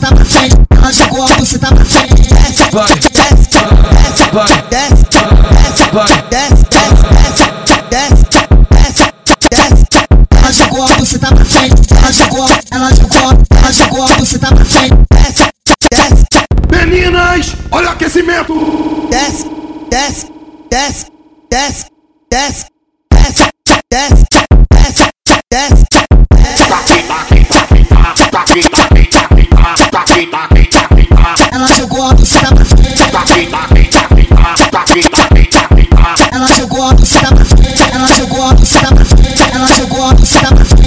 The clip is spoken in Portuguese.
tá pra frente, lancha o corpo, se tá pra frente. Desce, vai, desce, desce, vai, desce, desce, vai, desce, desce, desce, desce, desce, desce. Lancha o corpo, se tá pra frente, lancha o corpo, ela lancha o corpo, lancha o corpo, se tá pra frente. Desce, desce. Meninas, olha o aquecimento. Desce, desce, desce, desce. Ela chegou, ela chegou, ela chegou, ela chegou, ela chegou, ela chegou.